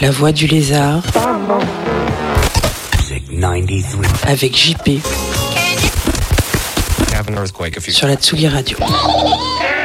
La voix du lézard. Avec JP. Sur la Tsugi Radio.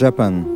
Japan.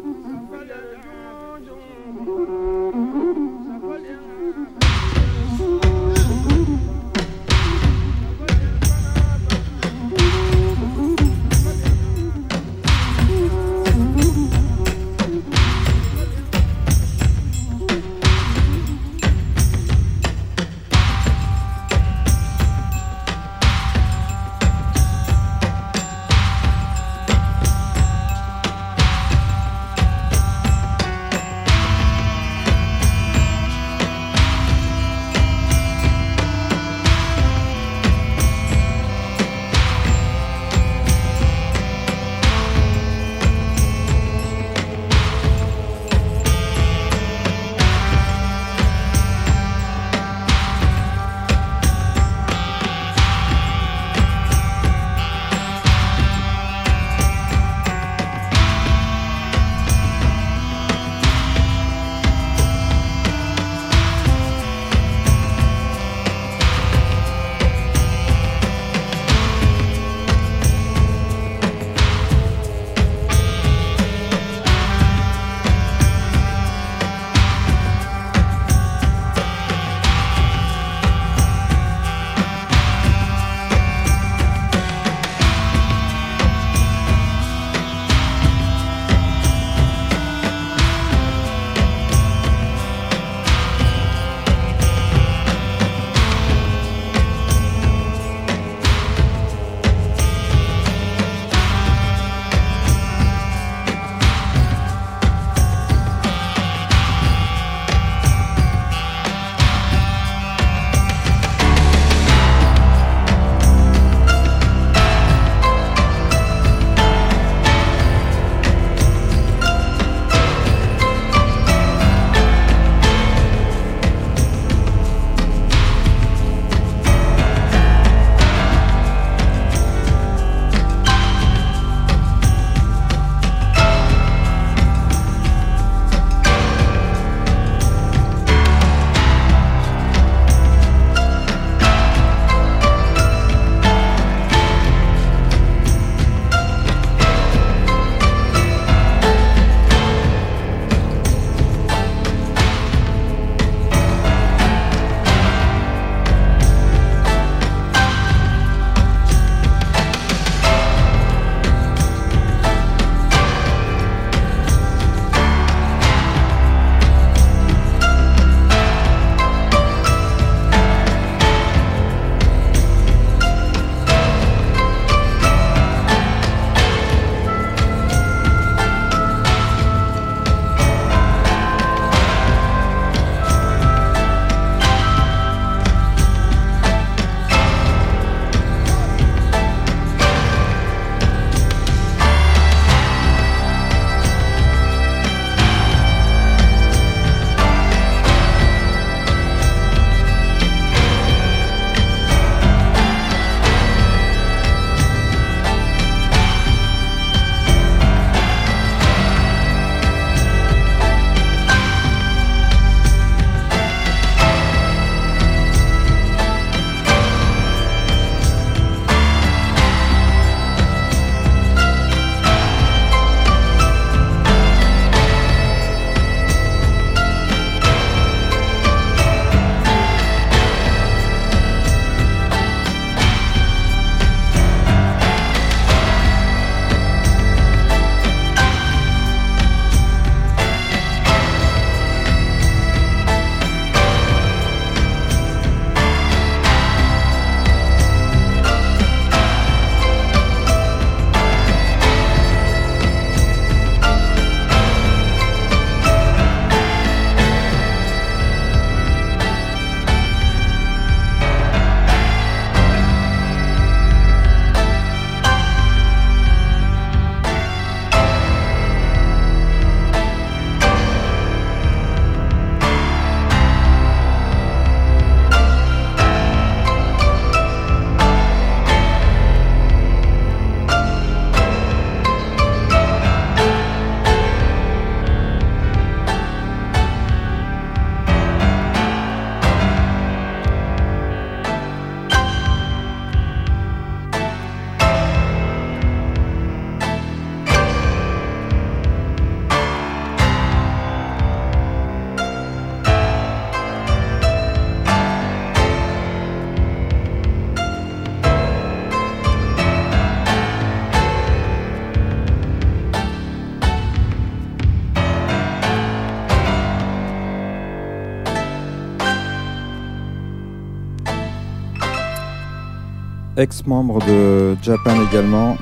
Ex-membre de Japan également,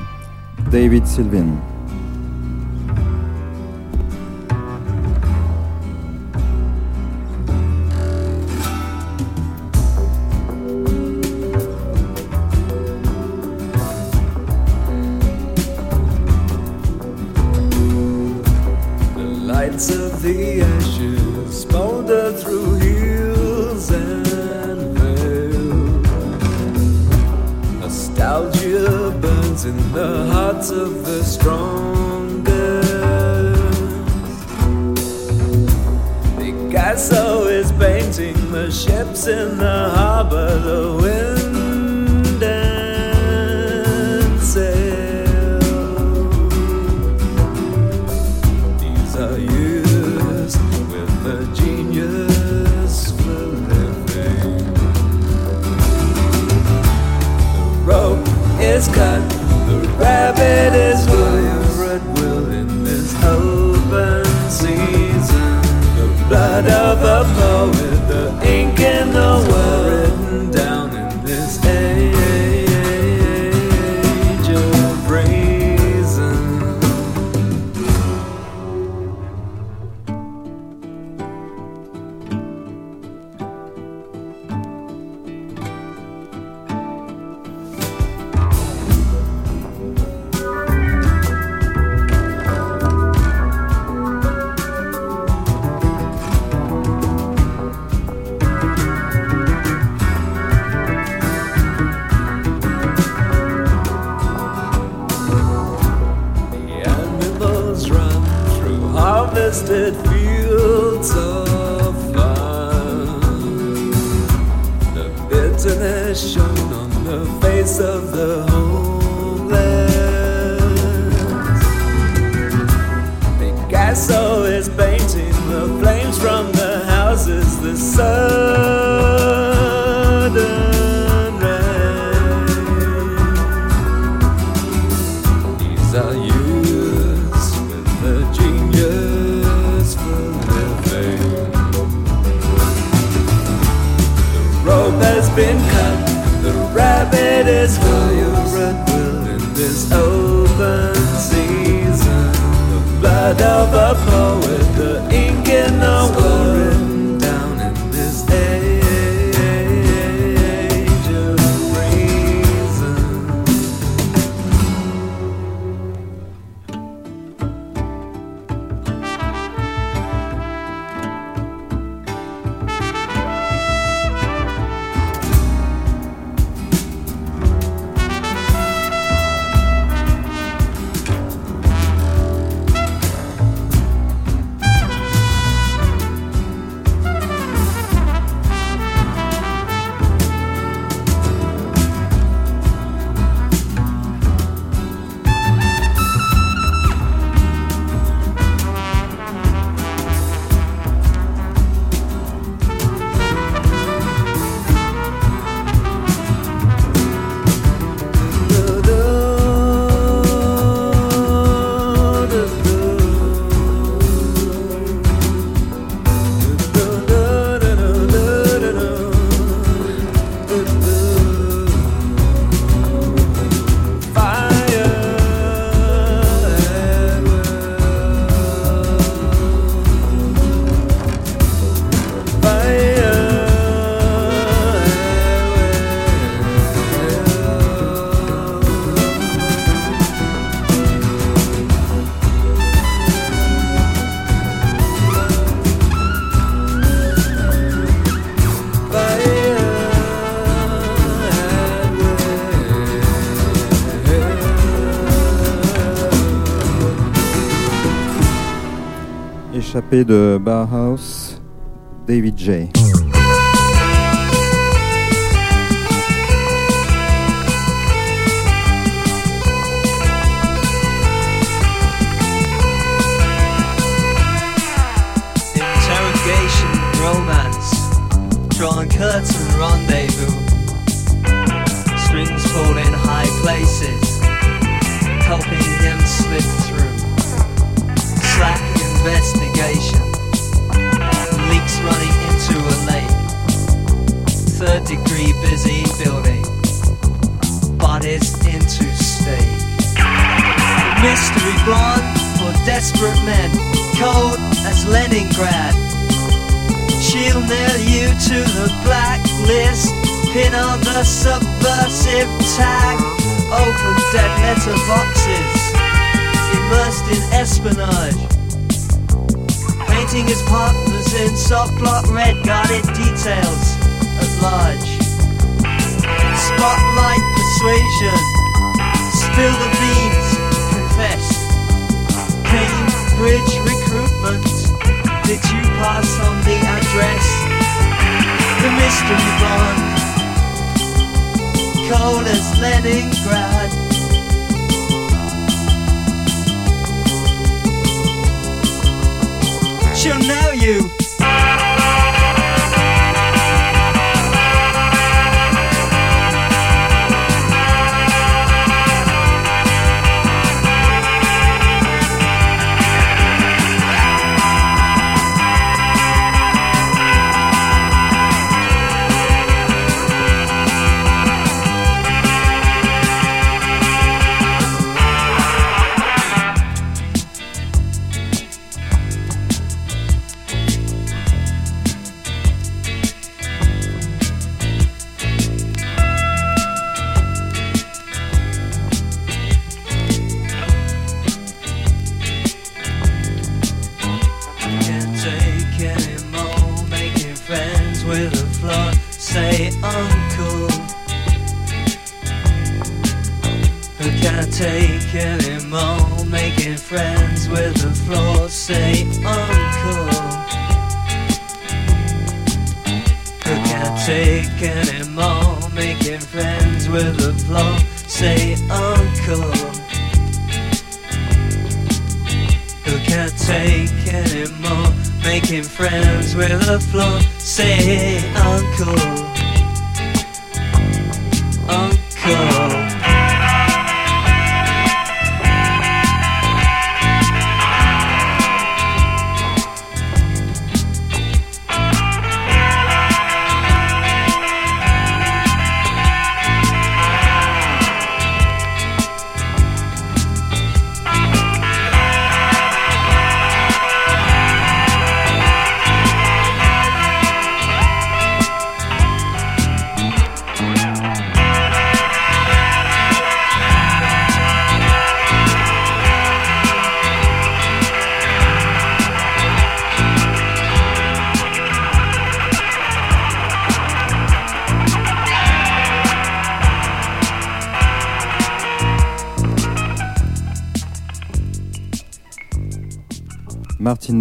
David Sylvain. Picasso is painting the ships in the harbor, the wind and sail. These are years with the genius for living. The rope is cut, the rabbit is. Oh. De Bauhaus, David J. Drawn curtain rendezvous, strings pulled in high places, helping him slip through. Slack investigation. Degree busy building. is into stake. Mystery blonde for desperate men, cold as Leningrad. She'll nail you to the blacklist, pin on the subversive tag, open dead letter boxes, immersed in espionage. Painting his partners in soft block red guarded details large. Spotlight persuasion, spill the beans, confess. Cambridge recruitment, did you pass on the address? The mystery bond, cold as Leningrad. She'll know you.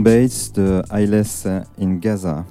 Bates de Eyeless in Gaza.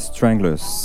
Stranglers.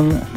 Colin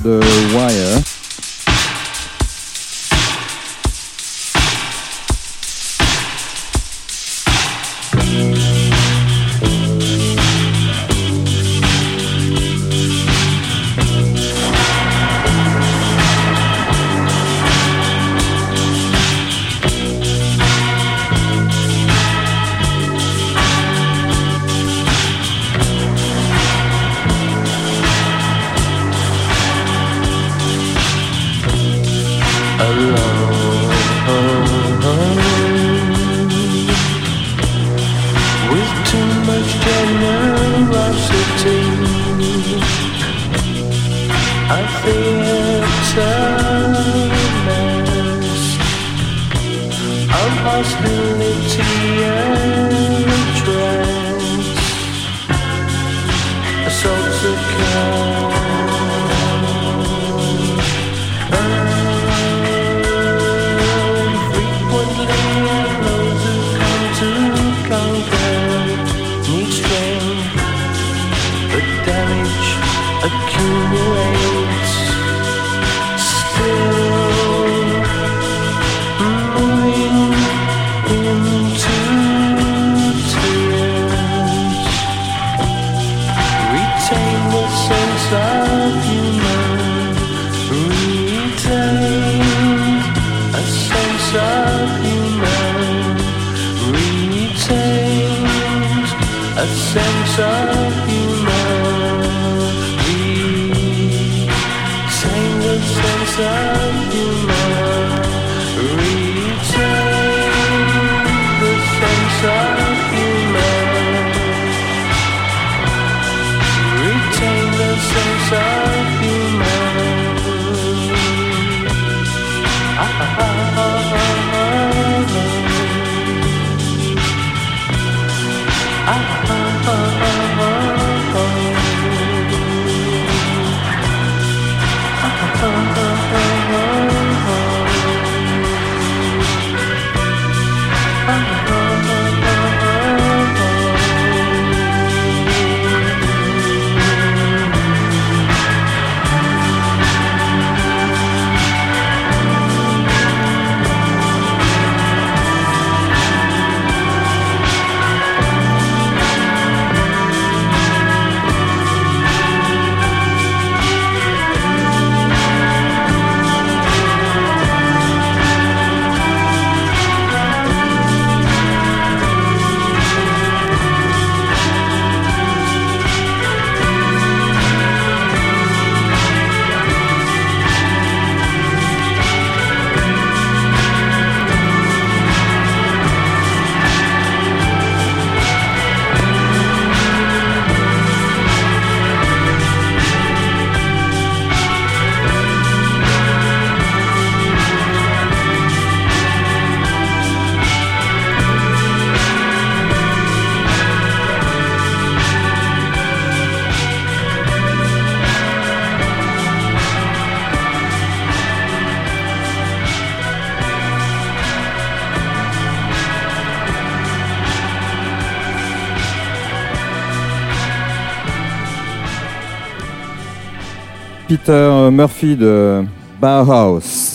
Peter Murphy de Bauhaus.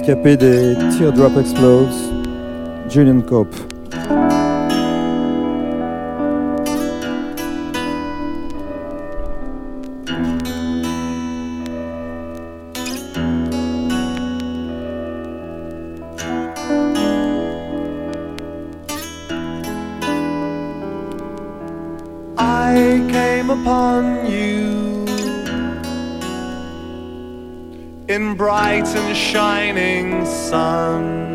Rescapé des Teardrop Explodes, Julian Cope. Sun.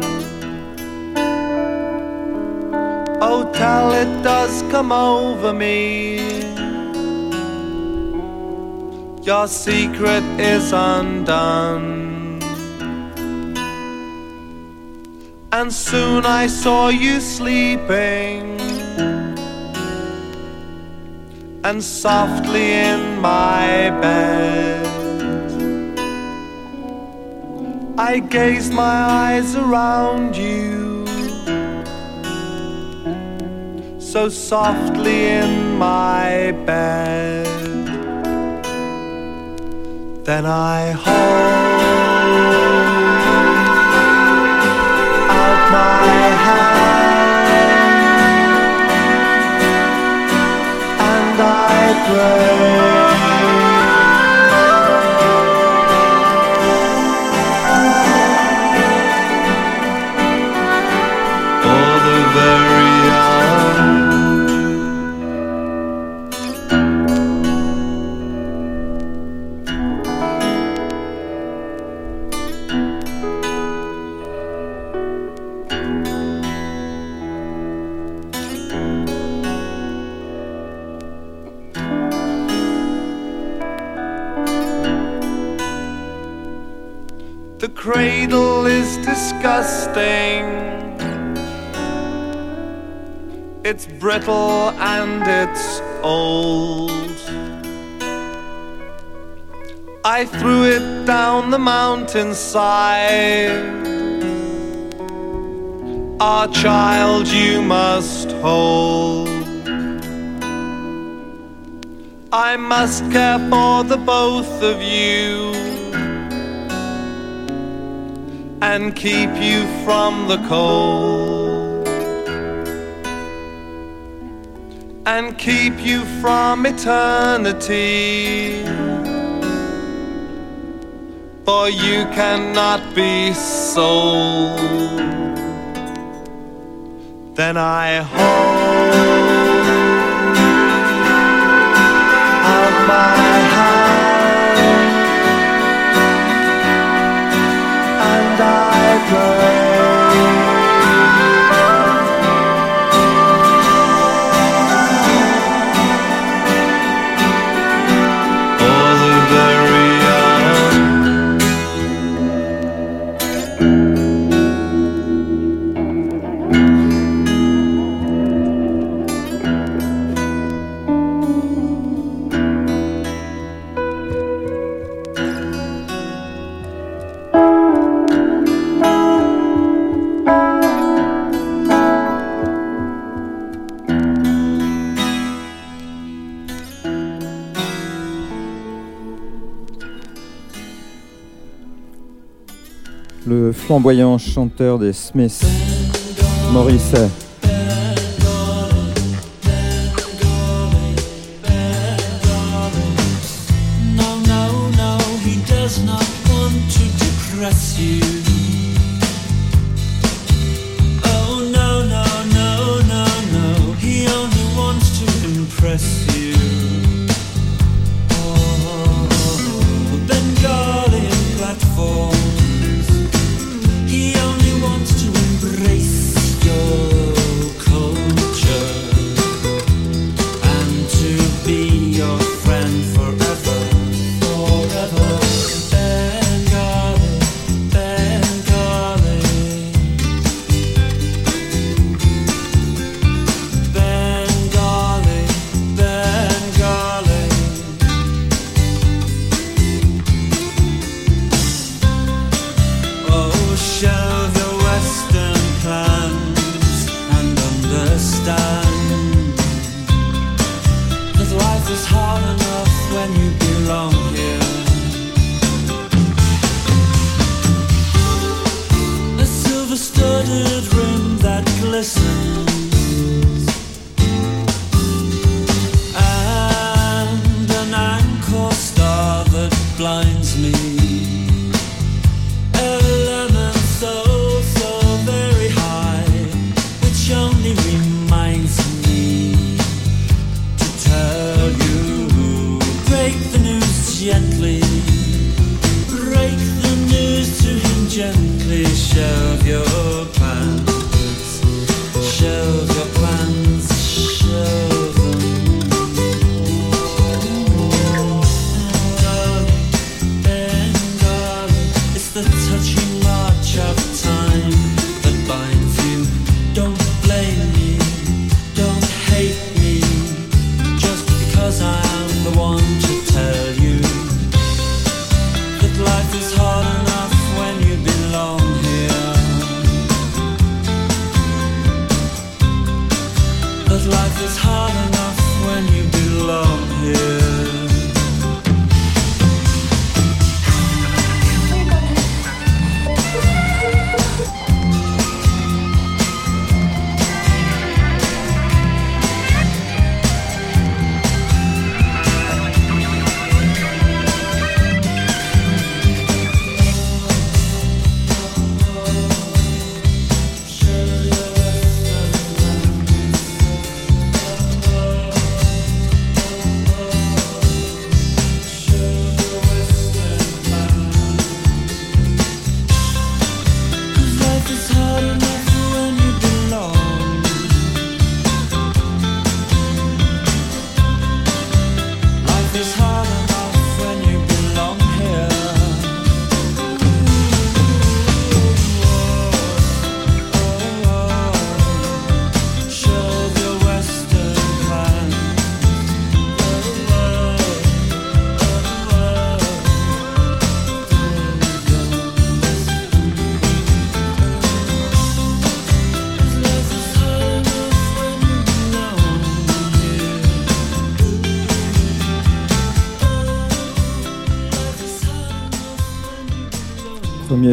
Oh, tell it does come over me. Your secret is undone. And soon I saw you sleeping and softly in my bed. I gazed my eyes around you, so softly in my bed. Then I hold out my hand and I pray. Brittle and it's old. I threw it down the mountainside. Our child you must hold. I must care for the both of you and keep you from the cold. and keep you from eternity. For you cannot be sold. Then I hold out my. Blood. Pamboyant chanteur des Smiths, Maurice. No, no, no, he does not want to depress you. Oh, no, no, no, no, no, he only wants to impress you.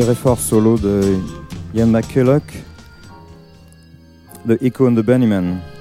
premier effort solo de Ian McCulloch, The Echo and the Bunnymen.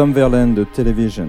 Tom Verlaine de Television.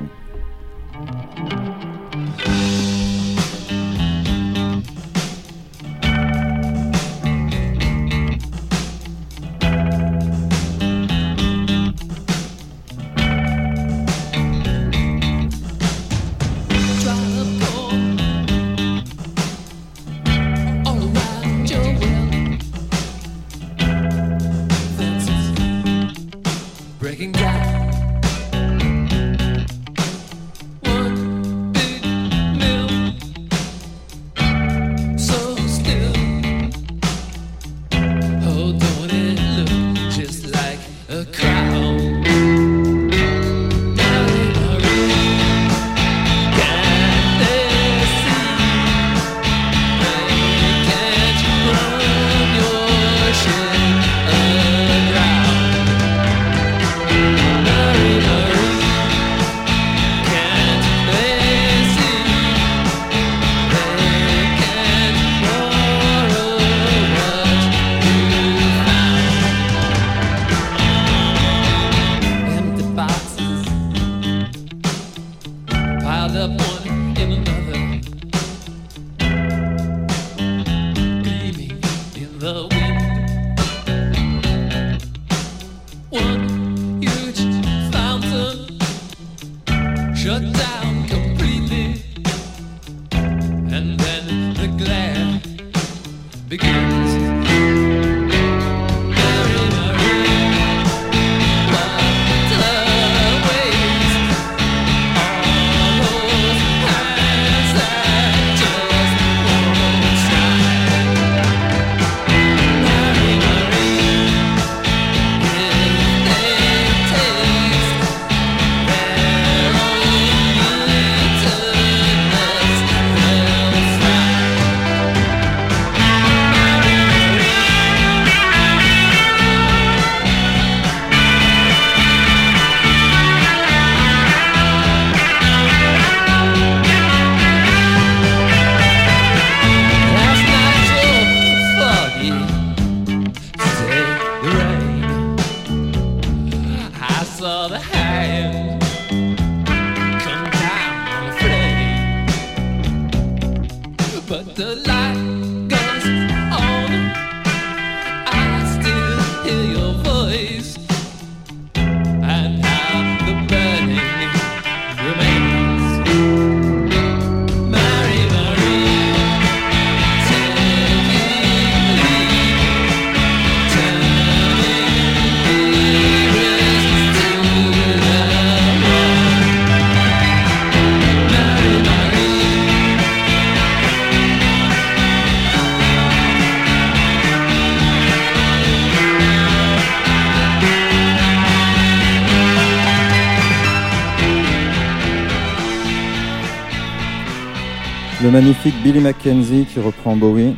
Le magnifique Billy McKenzie qui reprend Bowie,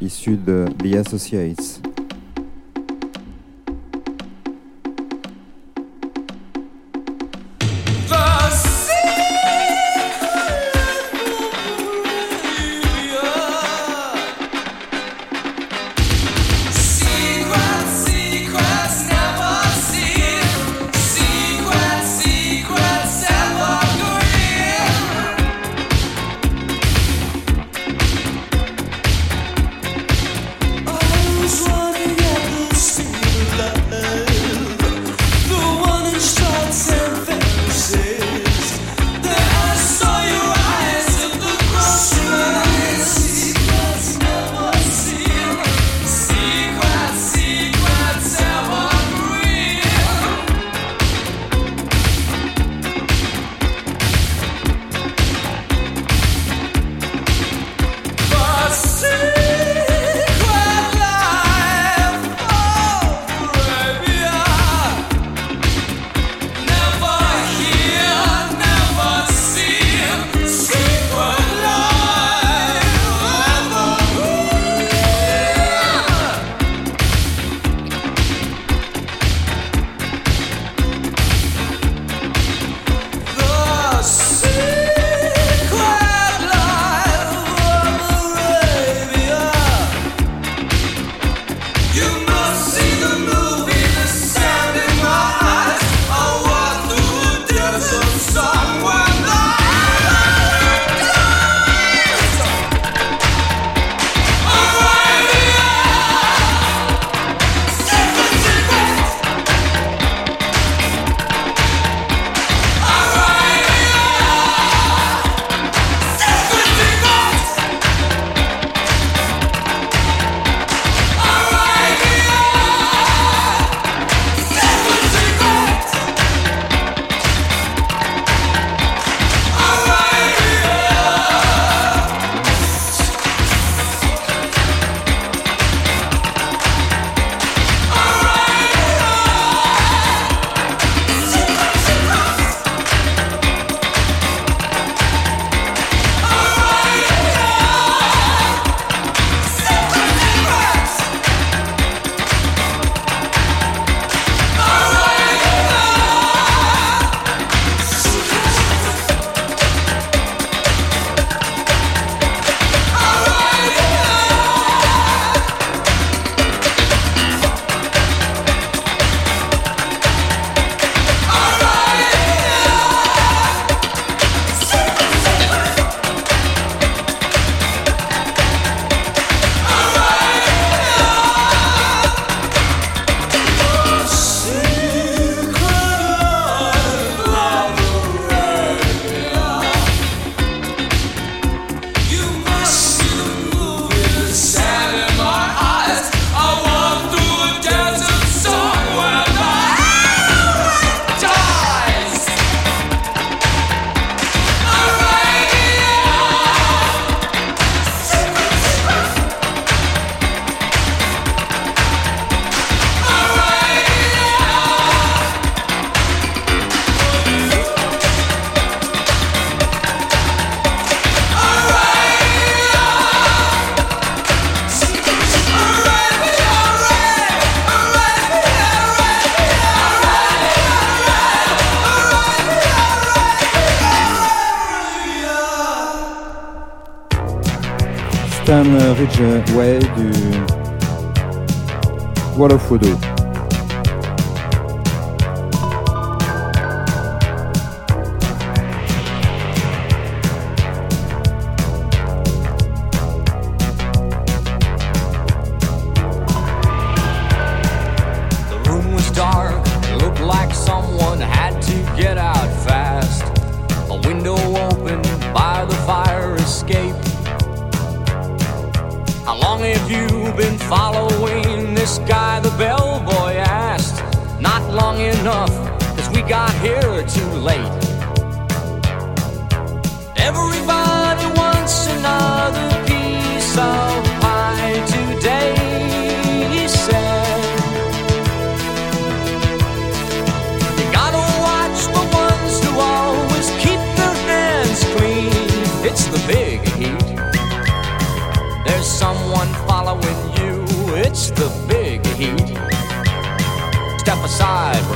issu de The Associates.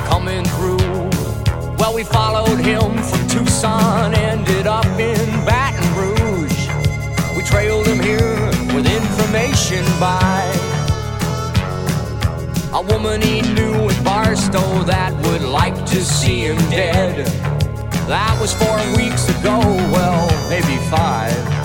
Coming through. Well, we followed him from Tucson, ended up in Baton Rouge. We trailed him here with information by a woman he knew in Barstow that would like to see him dead. That was four weeks ago, well, maybe five.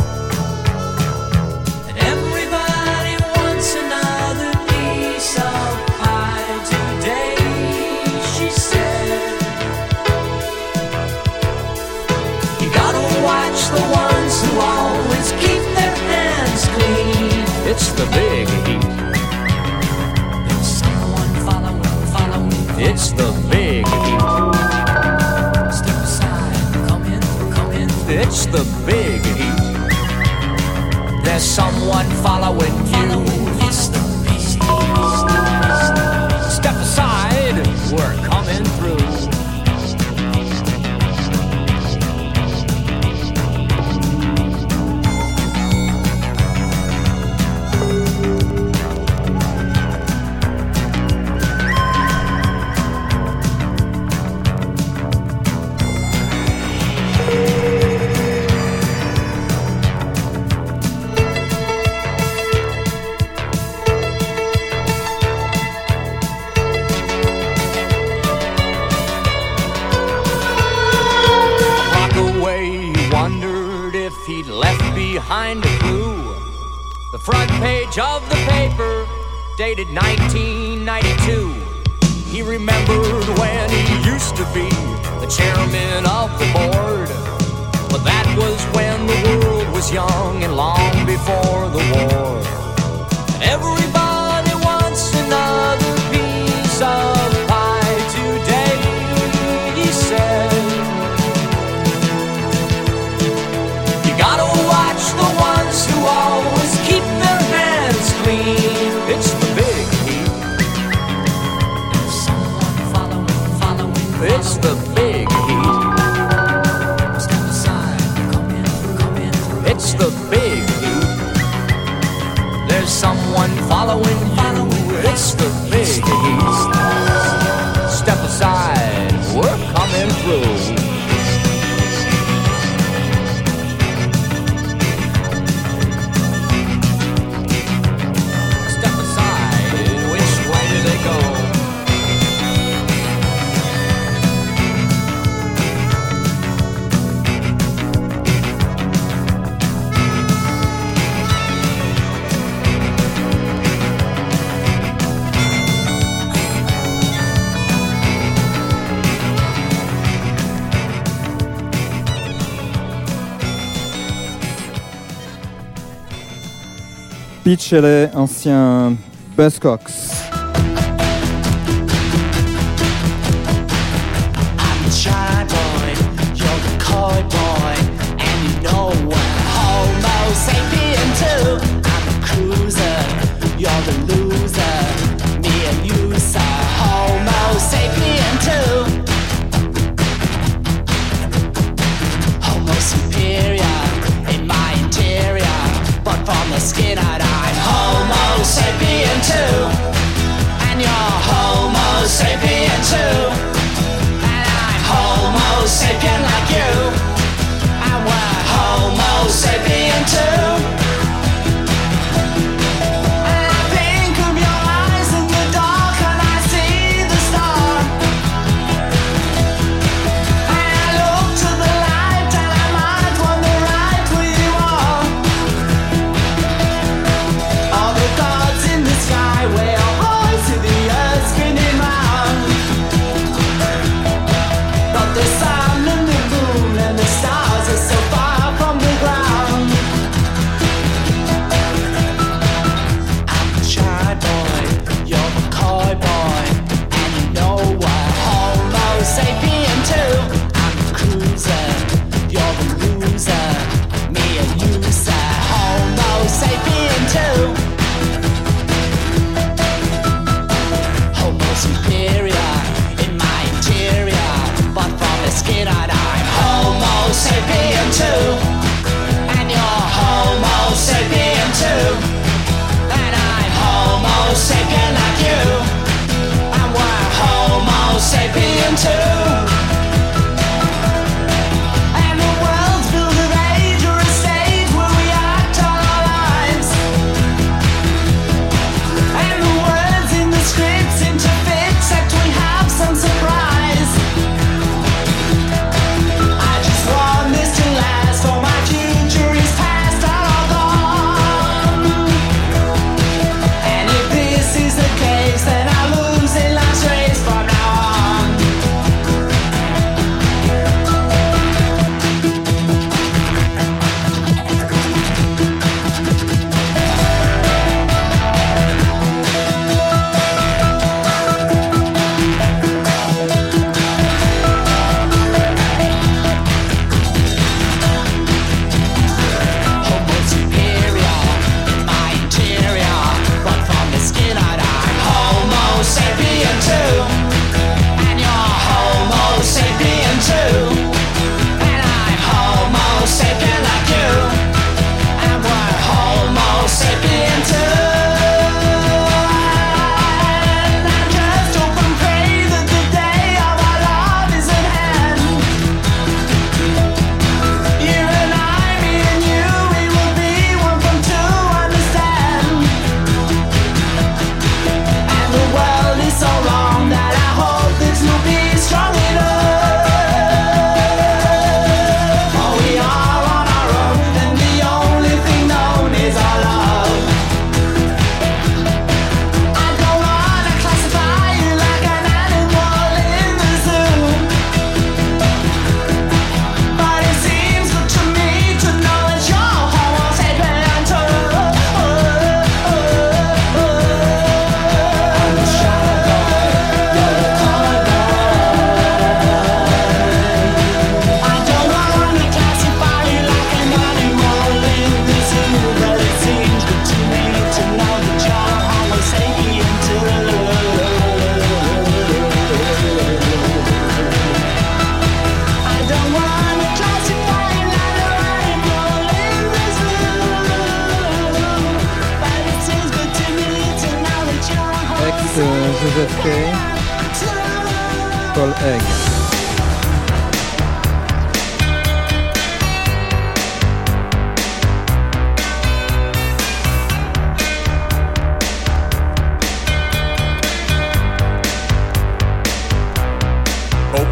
The big heat. There's someone following, following. It's the big heat. Step aside, come in, come in. It's the big heat. There's someone following The front page of the paper, dated 1992. He remembered when he used to be the chairman of the board. But that was when the world was young and long before the war. Everybody following Beach LA, ancien Buzzcocks.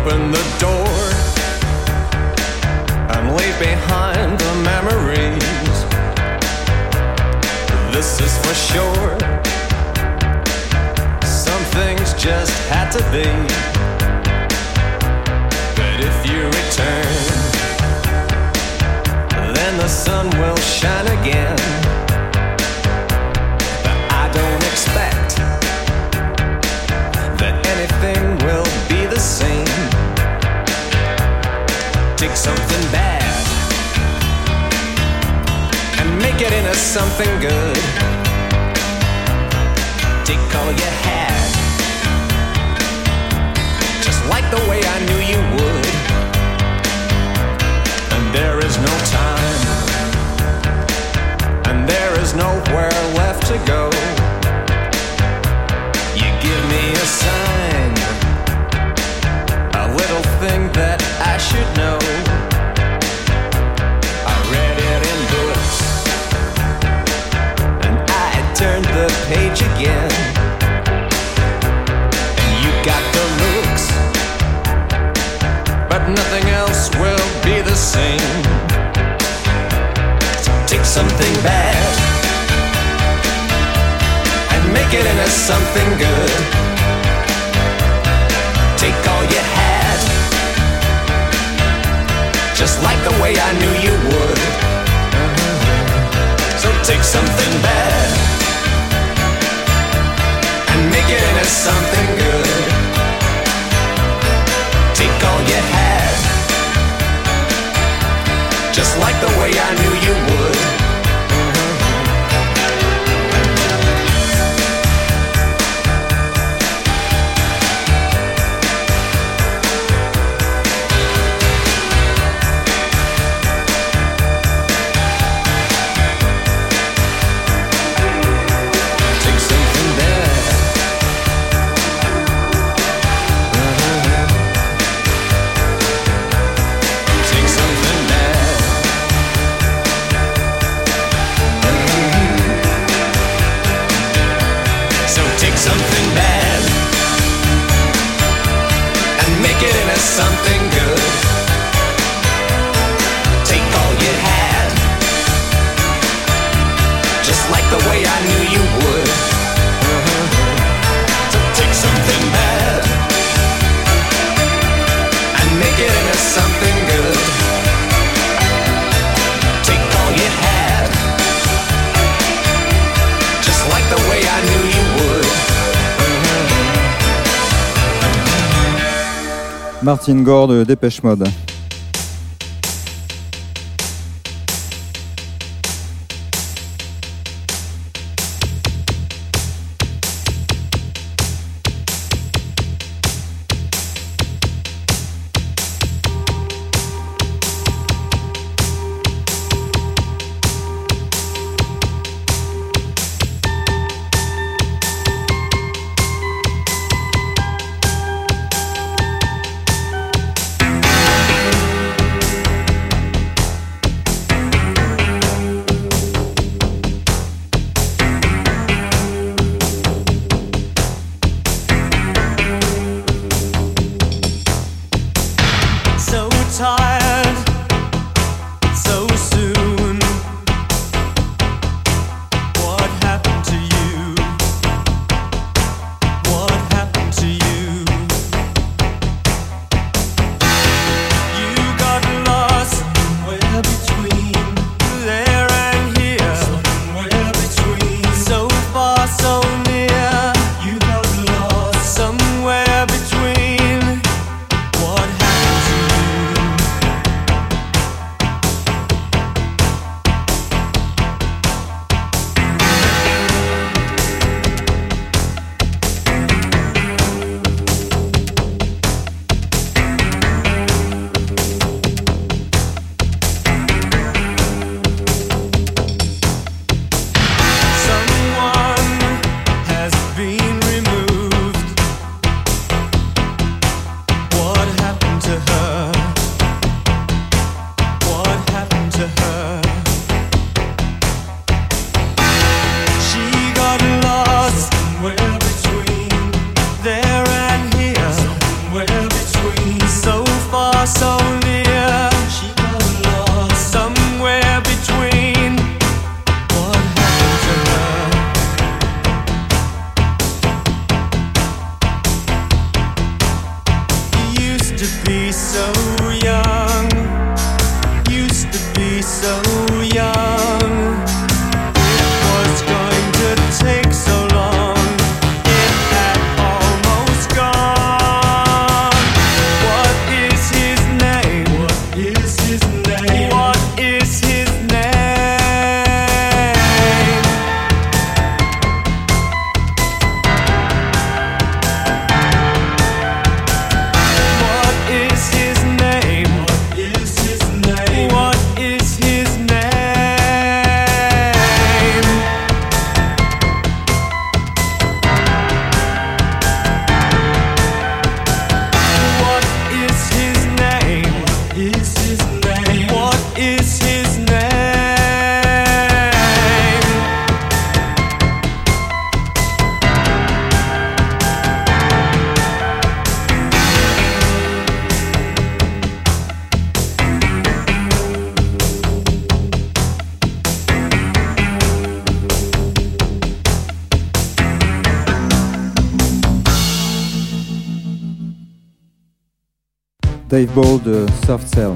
Open the door and leave behind the memories. This is for sure. Some things just had to be. But if you return, then the sun will shine again. But I don't expect something bad and make it into something good. Take all you had, just like the way I knew you would. And there is no time, and there is nowhere left to go. Page again. And you got the looks, but nothing else will be the same. So take something bad and make it into something good. Take all you had, just like the way I knew you would. So take something bad something good. Take all you just like the way I knew you Martin Gore de Dépêche Mode. красавца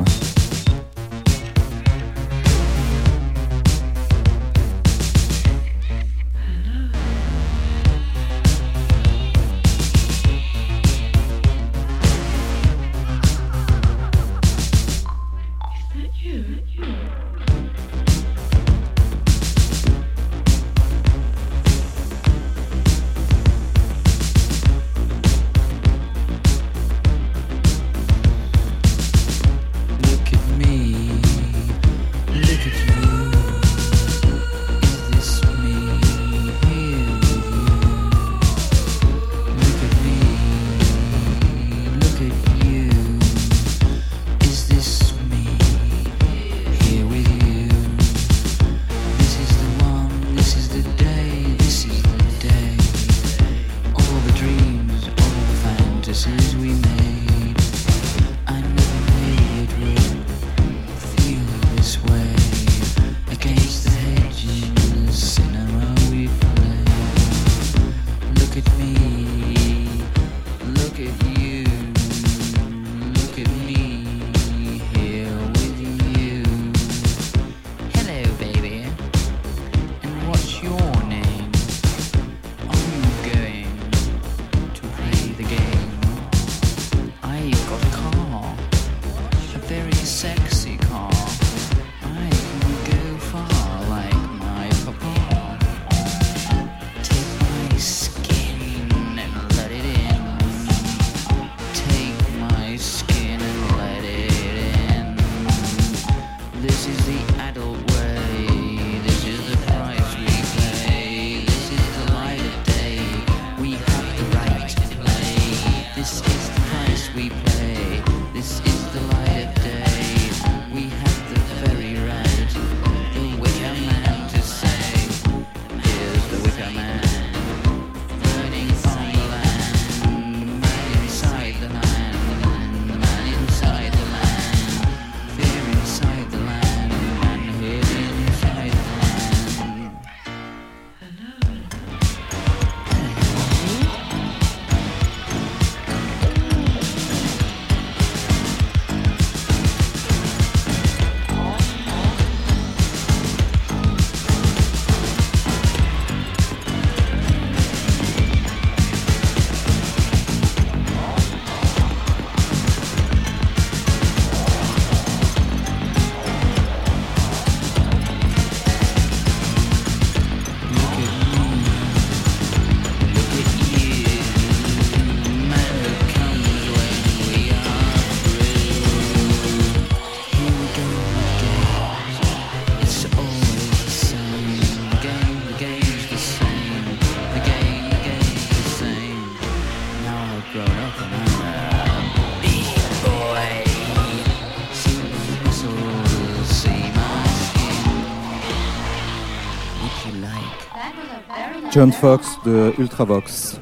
John Fox de Ultravox.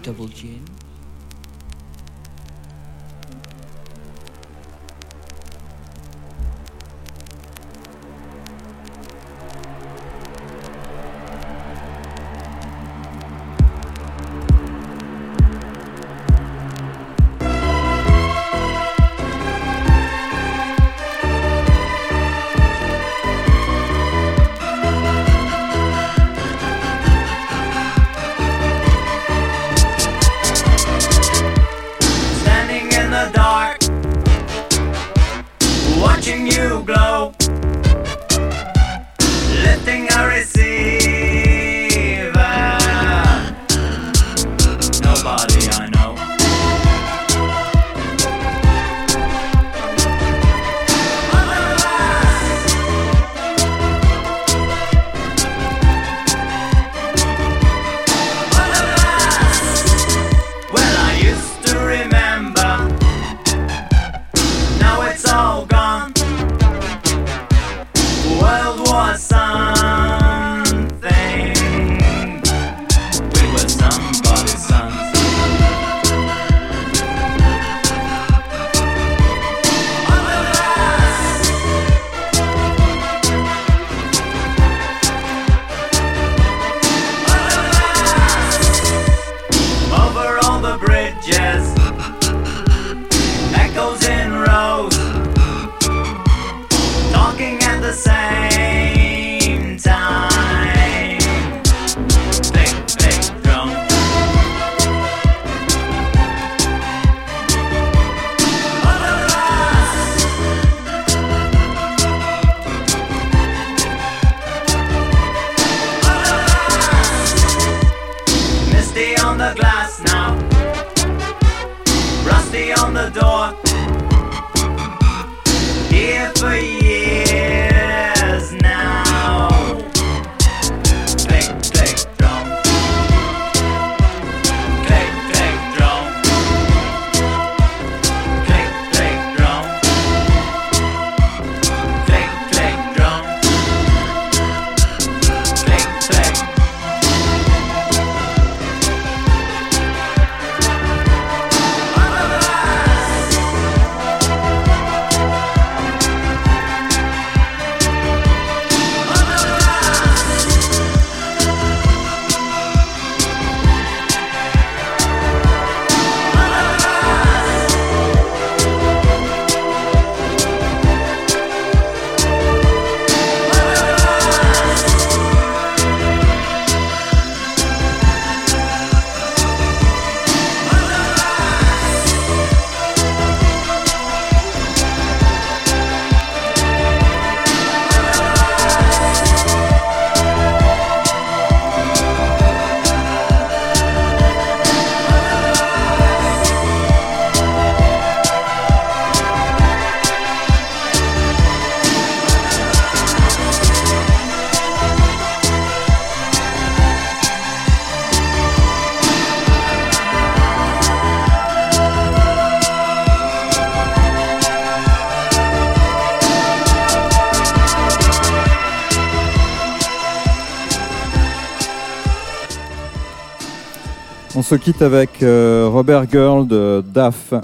On se quitte avec euh, Robert Girl de euh, DAF.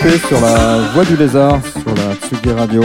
Sur la voix du lézard sur la Tsugi Radio.